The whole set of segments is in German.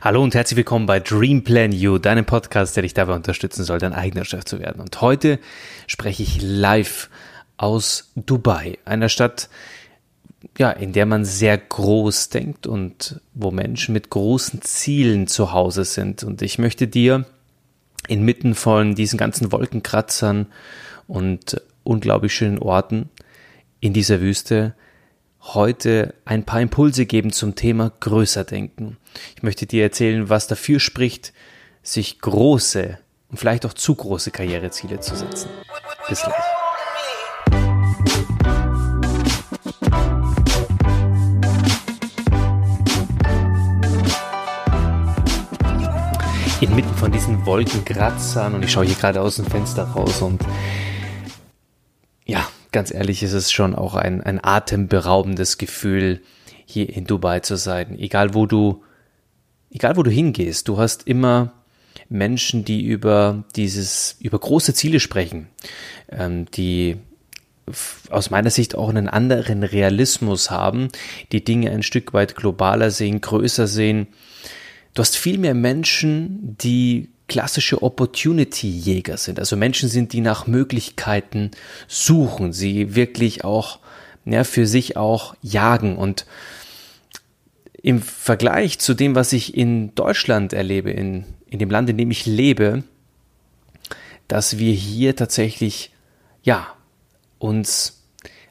Hallo und herzlich willkommen bei Dream Plan You, deinem Podcast, der dich dabei unterstützen soll, dein eigener Chef zu werden. Und heute spreche ich live aus Dubai, einer Stadt, ja, in der man sehr groß denkt und wo Menschen mit großen Zielen zu Hause sind. Und ich möchte dir inmitten von diesen ganzen Wolkenkratzern und unglaublich schönen Orten in dieser Wüste heute ein paar Impulse geben zum Thema größer denken. Ich möchte dir erzählen, was dafür spricht, sich große und vielleicht auch zu große Karriereziele zu setzen. Bis gleich. Inmitten von diesen Wolkenkratzern und ich schaue hier gerade aus dem Fenster raus und ganz ehrlich, ist es schon auch ein, ein atemberaubendes Gefühl, hier in Dubai zu sein. Egal wo du, egal wo du hingehst, du hast immer Menschen, die über dieses, über große Ziele sprechen, ähm, die aus meiner Sicht auch einen anderen Realismus haben, die Dinge ein Stück weit globaler sehen, größer sehen. Du hast viel mehr Menschen, die klassische Opportunity-Jäger sind. Also Menschen sind, die nach Möglichkeiten suchen, sie wirklich auch ja, für sich auch jagen. Und im Vergleich zu dem, was ich in Deutschland erlebe, in, in dem Land, in dem ich lebe, dass wir hier tatsächlich, ja, uns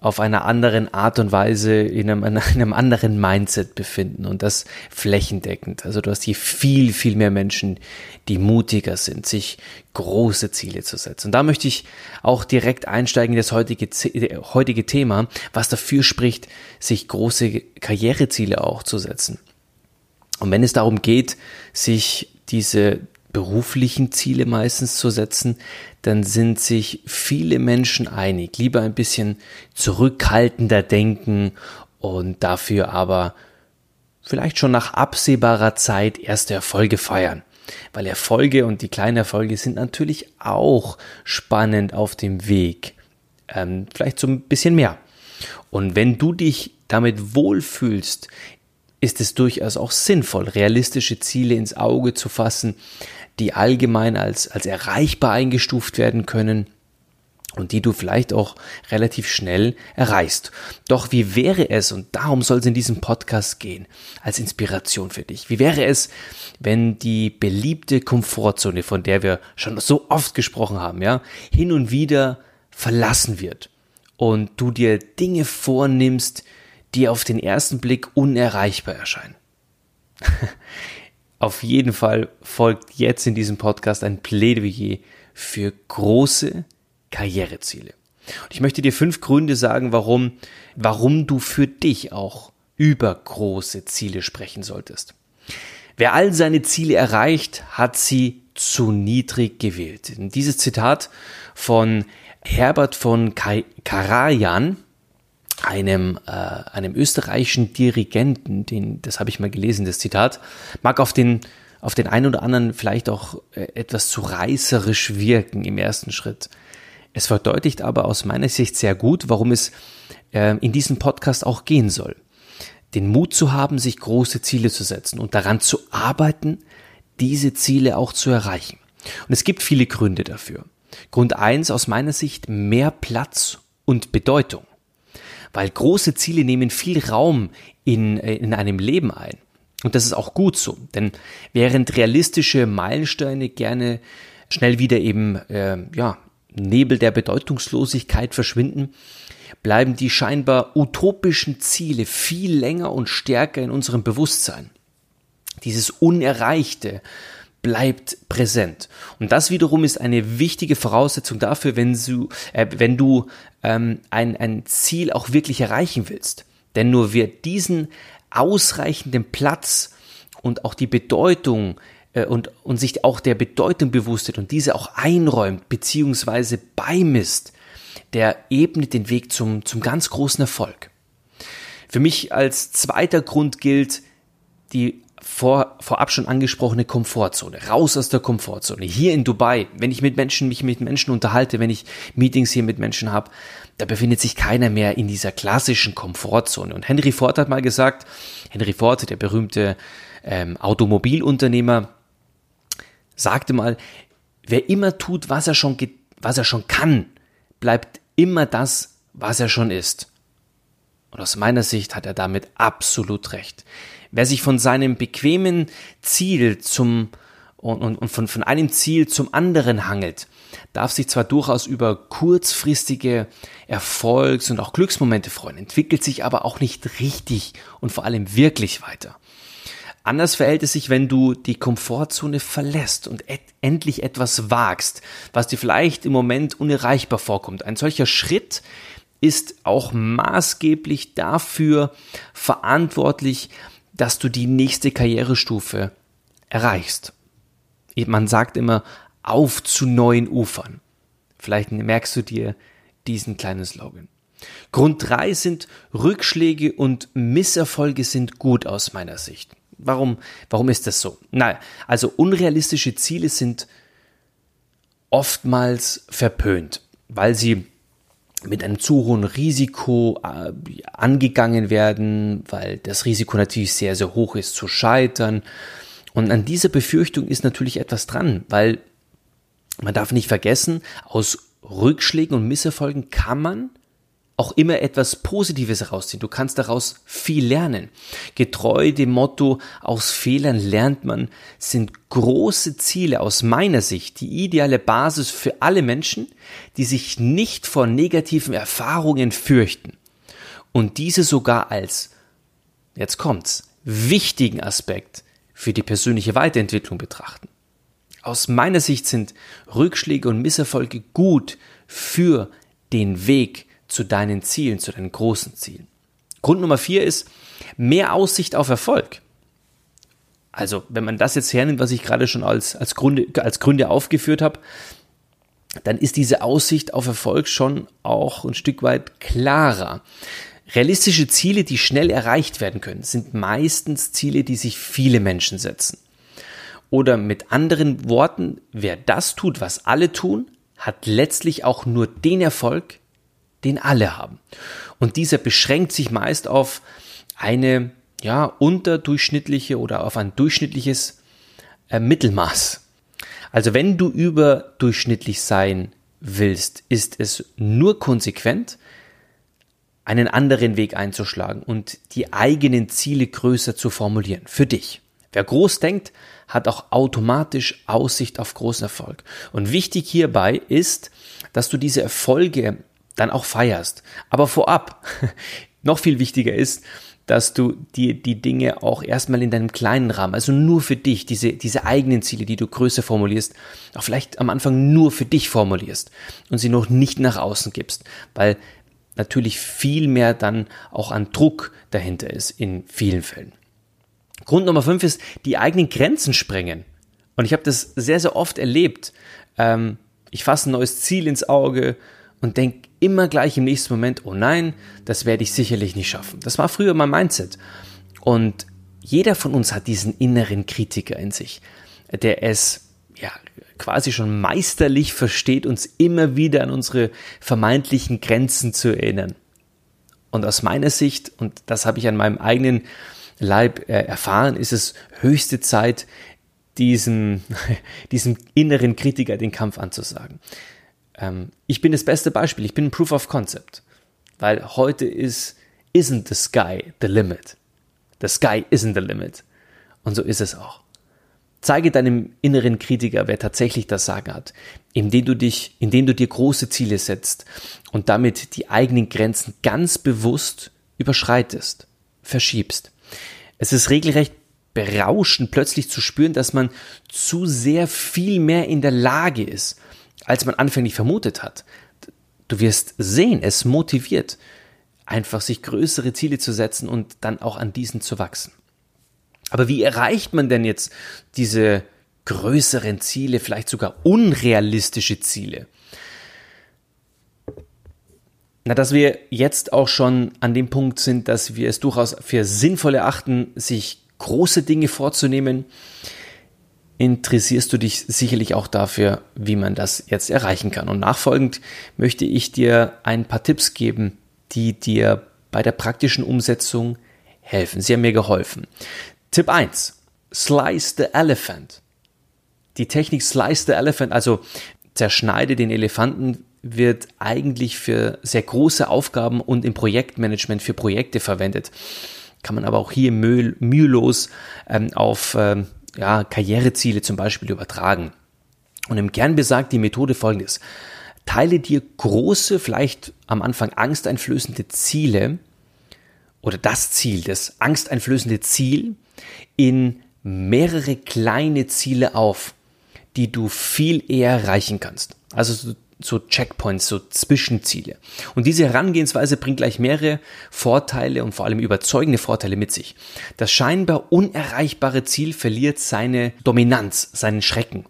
auf einer anderen Art und Weise in einem, in einem anderen Mindset befinden und das flächendeckend. Also du hast hier viel, viel mehr Menschen, die mutiger sind, sich große Ziele zu setzen. Und da möchte ich auch direkt einsteigen in das heutige, heutige Thema, was dafür spricht, sich große Karriereziele auch zu setzen. Und wenn es darum geht, sich diese beruflichen Ziele meistens zu setzen, dann sind sich viele Menschen einig, lieber ein bisschen zurückhaltender denken und dafür aber vielleicht schon nach absehbarer Zeit erste Erfolge feiern. Weil Erfolge und die kleinen Erfolge sind natürlich auch spannend auf dem Weg. Ähm, vielleicht so ein bisschen mehr. Und wenn du dich damit wohlfühlst, ist es durchaus auch sinnvoll, realistische Ziele ins Auge zu fassen, die allgemein als, als erreichbar eingestuft werden können und die du vielleicht auch relativ schnell erreichst. Doch wie wäre es, und darum soll es in diesem Podcast gehen, als Inspiration für dich, wie wäre es, wenn die beliebte Komfortzone, von der wir schon so oft gesprochen haben, ja, hin und wieder verlassen wird und du dir Dinge vornimmst, die auf den ersten Blick unerreichbar erscheinen. Auf jeden Fall folgt jetzt in diesem Podcast ein Plädoyer für große Karriereziele. Und ich möchte dir fünf Gründe sagen, warum, warum du für dich auch über große Ziele sprechen solltest. Wer all seine Ziele erreicht, hat sie zu niedrig gewählt. Dieses Zitat von Herbert von Karajan, einem, äh, einem österreichischen Dirigenten, den, das habe ich mal gelesen, das Zitat, mag auf den, auf den einen oder anderen vielleicht auch äh, etwas zu reißerisch wirken im ersten Schritt. Es verdeutlicht aber aus meiner Sicht sehr gut, warum es äh, in diesem Podcast auch gehen soll. Den Mut zu haben, sich große Ziele zu setzen und daran zu arbeiten, diese Ziele auch zu erreichen. Und es gibt viele Gründe dafür. Grund eins aus meiner Sicht mehr Platz und Bedeutung weil große Ziele nehmen viel Raum in, äh, in einem Leben ein. Und das ist auch gut so, denn während realistische Meilensteine gerne schnell wieder eben äh, ja, Nebel der Bedeutungslosigkeit verschwinden, bleiben die scheinbar utopischen Ziele viel länger und stärker in unserem Bewusstsein. Dieses Unerreichte, bleibt präsent. Und das wiederum ist eine wichtige Voraussetzung dafür, wenn du, äh, wenn du ähm, ein, ein Ziel auch wirklich erreichen willst. Denn nur wer diesen ausreichenden Platz und auch die Bedeutung äh, und, und sich auch der Bedeutung bewusst wird und diese auch einräumt beziehungsweise beimisst, der ebnet den Weg zum, zum ganz großen Erfolg. Für mich als zweiter Grund gilt die vor, vorab schon angesprochene Komfortzone, raus aus der Komfortzone. Hier in Dubai, wenn ich mit Menschen, mich mit Menschen unterhalte, wenn ich Meetings hier mit Menschen habe, da befindet sich keiner mehr in dieser klassischen Komfortzone. Und Henry Ford hat mal gesagt, Henry Ford, der berühmte ähm, Automobilunternehmer, sagte mal, wer immer tut, was er schon, was er schon kann, bleibt immer das, was er schon ist. Und aus meiner Sicht hat er damit absolut recht. Wer sich von seinem bequemen Ziel zum und, und, und von, von einem Ziel zum anderen hangelt, darf sich zwar durchaus über kurzfristige Erfolgs- und auch Glücksmomente freuen, entwickelt sich aber auch nicht richtig und vor allem wirklich weiter. Anders verhält es sich, wenn du die Komfortzone verlässt und et endlich etwas wagst, was dir vielleicht im Moment unerreichbar vorkommt. Ein solcher Schritt ist auch maßgeblich dafür verantwortlich, dass du die nächste Karrierestufe erreichst. Man sagt immer, auf zu neuen Ufern. Vielleicht merkst du dir diesen kleinen Slogan. Grund drei sind Rückschläge und Misserfolge sind gut aus meiner Sicht. Warum, warum ist das so? Na, also unrealistische Ziele sind oftmals verpönt, weil sie mit einem zu hohen Risiko äh, angegangen werden, weil das Risiko natürlich sehr, sehr hoch ist zu scheitern. Und an dieser Befürchtung ist natürlich etwas dran, weil man darf nicht vergessen, aus Rückschlägen und Misserfolgen kann man auch immer etwas Positives herausziehen. Du kannst daraus viel lernen. Getreu dem Motto, aus Fehlern lernt man, sind große Ziele aus meiner Sicht die ideale Basis für alle Menschen, die sich nicht vor negativen Erfahrungen fürchten und diese sogar als, jetzt kommt's, wichtigen Aspekt für die persönliche Weiterentwicklung betrachten. Aus meiner Sicht sind Rückschläge und Misserfolge gut für den Weg zu deinen Zielen, zu deinen großen Zielen. Grund Nummer vier ist mehr Aussicht auf Erfolg. Also, wenn man das jetzt hernimmt, was ich gerade schon als, als, Gründe, als Gründe aufgeführt habe, dann ist diese Aussicht auf Erfolg schon auch ein Stück weit klarer. Realistische Ziele, die schnell erreicht werden können, sind meistens Ziele, die sich viele Menschen setzen. Oder mit anderen Worten, wer das tut, was alle tun, hat letztlich auch nur den Erfolg, den alle haben. Und dieser beschränkt sich meist auf eine ja, unterdurchschnittliche oder auf ein durchschnittliches äh, Mittelmaß. Also wenn du überdurchschnittlich sein willst, ist es nur konsequent, einen anderen Weg einzuschlagen und die eigenen Ziele größer zu formulieren. Für dich. Wer groß denkt, hat auch automatisch Aussicht auf großen Erfolg. Und wichtig hierbei ist, dass du diese Erfolge dann auch feierst. Aber vorab, noch viel wichtiger ist, dass du die, die Dinge auch erstmal in deinem kleinen Rahmen, also nur für dich, diese, diese eigenen Ziele, die du größer formulierst, auch vielleicht am Anfang nur für dich formulierst und sie noch nicht nach außen gibst, weil natürlich viel mehr dann auch an Druck dahinter ist in vielen Fällen. Grund Nummer fünf ist die eigenen Grenzen sprengen. Und ich habe das sehr, sehr oft erlebt. Ähm, ich fasse ein neues Ziel ins Auge und denke immer gleich im nächsten Moment, oh nein, das werde ich sicherlich nicht schaffen. Das war früher mein Mindset. Und jeder von uns hat diesen inneren Kritiker in sich, der es ja quasi schon meisterlich versteht, uns immer wieder an unsere vermeintlichen Grenzen zu erinnern. Und aus meiner Sicht, und das habe ich an meinem eigenen Leib äh, erfahren, ist es höchste Zeit, diesem, diesem inneren Kritiker den Kampf anzusagen. Ähm, ich bin das beste Beispiel. Ich bin ein Proof of Concept. Weil heute ist, isn't the sky the limit. The sky isn't the limit. Und so ist es auch. Zeige deinem inneren Kritiker, wer tatsächlich das Sagen hat, indem du dich, indem du dir große Ziele setzt und damit die eigenen Grenzen ganz bewusst überschreitest, verschiebst. Es ist regelrecht berauschend, plötzlich zu spüren, dass man zu sehr viel mehr in der Lage ist, als man anfänglich vermutet hat. Du wirst sehen, es motiviert, einfach sich größere Ziele zu setzen und dann auch an diesen zu wachsen. Aber wie erreicht man denn jetzt diese größeren Ziele, vielleicht sogar unrealistische Ziele? Na, dass wir jetzt auch schon an dem Punkt sind, dass wir es durchaus für sinnvoll erachten, sich große Dinge vorzunehmen, interessierst du dich sicherlich auch dafür, wie man das jetzt erreichen kann. Und nachfolgend möchte ich dir ein paar Tipps geben, die dir bei der praktischen Umsetzung helfen. Sie haben mir geholfen. Tipp 1. Slice the Elephant. Die Technik Slice the Elephant, also zerschneide den Elefanten, wird eigentlich für sehr große Aufgaben und im Projektmanagement für Projekte verwendet. Kann man aber auch hier müh mühelos ähm, auf ähm, ja, Karriereziele zum Beispiel übertragen. Und im Kern besagt die Methode folgendes. Teile dir große, vielleicht am Anfang angsteinflößende Ziele oder das Ziel, das angsteinflößende Ziel in mehrere kleine Ziele auf, die du viel eher erreichen kannst. Also so, Checkpoints, so Zwischenziele. Und diese Herangehensweise bringt gleich mehrere Vorteile und vor allem überzeugende Vorteile mit sich. Das scheinbar unerreichbare Ziel verliert seine Dominanz, seinen Schrecken.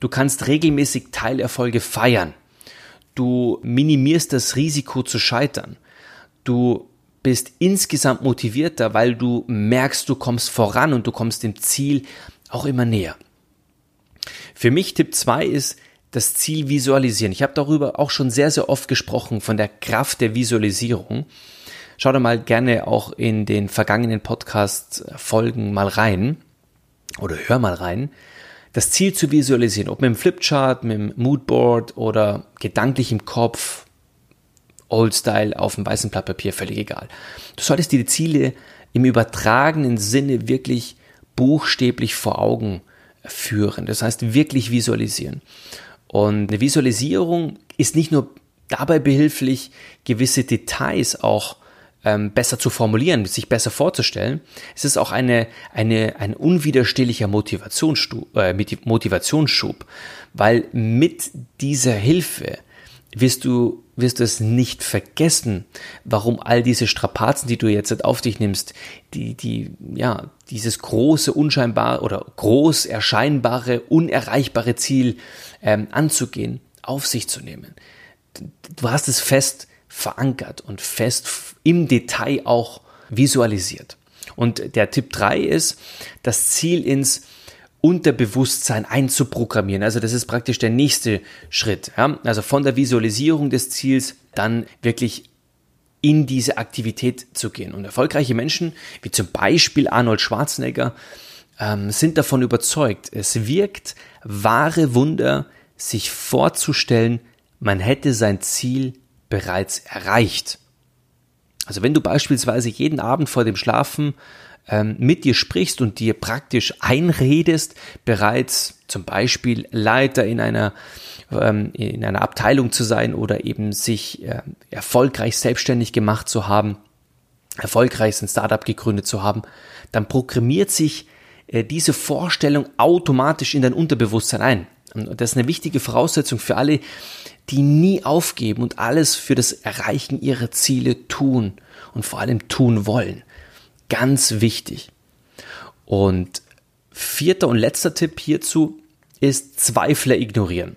Du kannst regelmäßig Teilerfolge feiern. Du minimierst das Risiko zu scheitern. Du bist insgesamt motivierter, weil du merkst, du kommst voran und du kommst dem Ziel auch immer näher. Für mich Tipp 2 ist das Ziel visualisieren. Ich habe darüber auch schon sehr, sehr oft gesprochen, von der Kraft der Visualisierung. Schau da mal gerne auch in den vergangenen Podcast-Folgen mal rein oder hör mal rein das Ziel zu visualisieren, ob mit dem Flipchart, mit dem Moodboard oder gedanklich im Kopf, Old Style auf dem weißen Blatt Papier, völlig egal. Du solltest dir die Ziele im übertragenen Sinne wirklich buchstäblich vor Augen führen. Das heißt, wirklich visualisieren. Und eine Visualisierung ist nicht nur dabei behilflich, gewisse Details auch ähm, besser zu formulieren, sich besser vorzustellen. Es ist auch eine, eine, ein unwiderstehlicher Motivationsschub, äh, Motivationsschub, weil mit dieser Hilfe wirst du, wirst du es nicht vergessen, warum all diese Strapazen, die du jetzt auf dich nimmst, die, die, ja, dieses große, unscheinbare oder groß erscheinbare, unerreichbare Ziel ähm, anzugehen, auf sich zu nehmen. Du hast es fest verankert und fest im Detail auch visualisiert. Und der Tipp 3 ist, das Ziel ins Unterbewusstsein einzuprogrammieren. Also das ist praktisch der nächste Schritt. Ja? Also von der Visualisierung des Ziels dann wirklich in diese Aktivität zu gehen. Und erfolgreiche Menschen, wie zum Beispiel Arnold Schwarzenegger, ähm, sind davon überzeugt, es wirkt wahre Wunder, sich vorzustellen, man hätte sein Ziel bereits erreicht. Also wenn du beispielsweise jeden Abend vor dem Schlafen ähm, mit dir sprichst und dir praktisch einredest, bereits zum Beispiel Leiter in einer ähm, in einer Abteilung zu sein oder eben sich äh, erfolgreich selbstständig gemacht zu haben, erfolgreich ein Startup gegründet zu haben, dann programmiert sich äh, diese Vorstellung automatisch in dein Unterbewusstsein ein. Und das ist eine wichtige Voraussetzung für alle, die nie aufgeben und alles für das Erreichen ihrer Ziele tun und vor allem tun wollen. Ganz wichtig. Und vierter und letzter Tipp hierzu ist Zweifler ignorieren.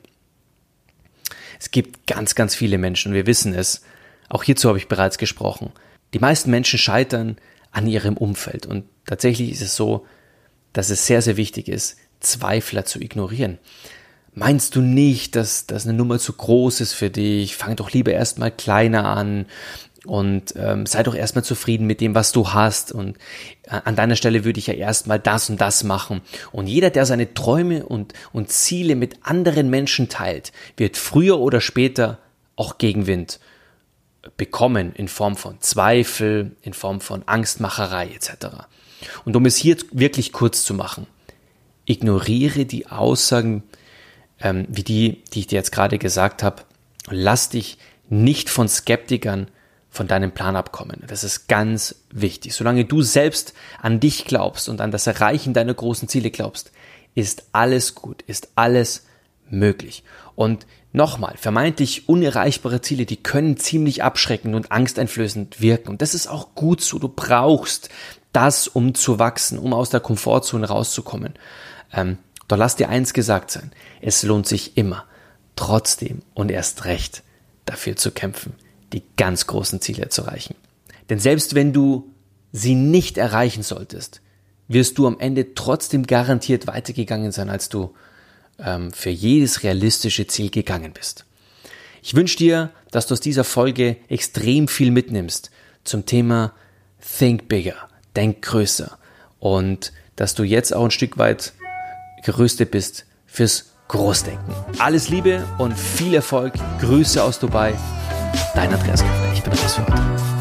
Es gibt ganz, ganz viele Menschen, wir wissen es, auch hierzu habe ich bereits gesprochen. Die meisten Menschen scheitern an ihrem Umfeld. Und tatsächlich ist es so, dass es sehr, sehr wichtig ist, Zweifler zu ignorieren. Meinst du nicht, dass das eine Nummer zu groß ist für dich? Fang doch lieber erstmal kleiner an und ähm, sei doch erstmal zufrieden mit dem, was du hast. Und äh, an deiner Stelle würde ich ja erstmal das und das machen. Und jeder, der seine Träume und, und Ziele mit anderen Menschen teilt, wird früher oder später auch Gegenwind bekommen in Form von Zweifel, in Form von Angstmacherei etc. Und um es hier wirklich kurz zu machen, ignoriere die Aussagen, ähm, wie die, die ich dir jetzt gerade gesagt habe. Lass dich nicht von Skeptikern von deinem Plan abkommen. Das ist ganz wichtig. Solange du selbst an dich glaubst und an das Erreichen deiner großen Ziele glaubst, ist alles gut, ist alles möglich. Und nochmal, vermeintlich unerreichbare Ziele, die können ziemlich abschreckend und angsteinflößend wirken. Und das ist auch gut so. Du brauchst das, um zu wachsen, um aus der Komfortzone rauszukommen. Ähm, doch lass dir eins gesagt sein, es lohnt sich immer, trotzdem und erst recht dafür zu kämpfen, die ganz großen Ziele zu erreichen. Denn selbst wenn du sie nicht erreichen solltest, wirst du am Ende trotzdem garantiert weitergegangen sein, als du ähm, für jedes realistische Ziel gegangen bist. Ich wünsche dir, dass du aus dieser Folge extrem viel mitnimmst zum Thema Think Bigger, denk größer und dass du jetzt auch ein Stück weit gerüstet bist fürs Großdenken. Alles Liebe und viel Erfolg. Grüße aus Dubai dein Andreas Ich bin raus für heute.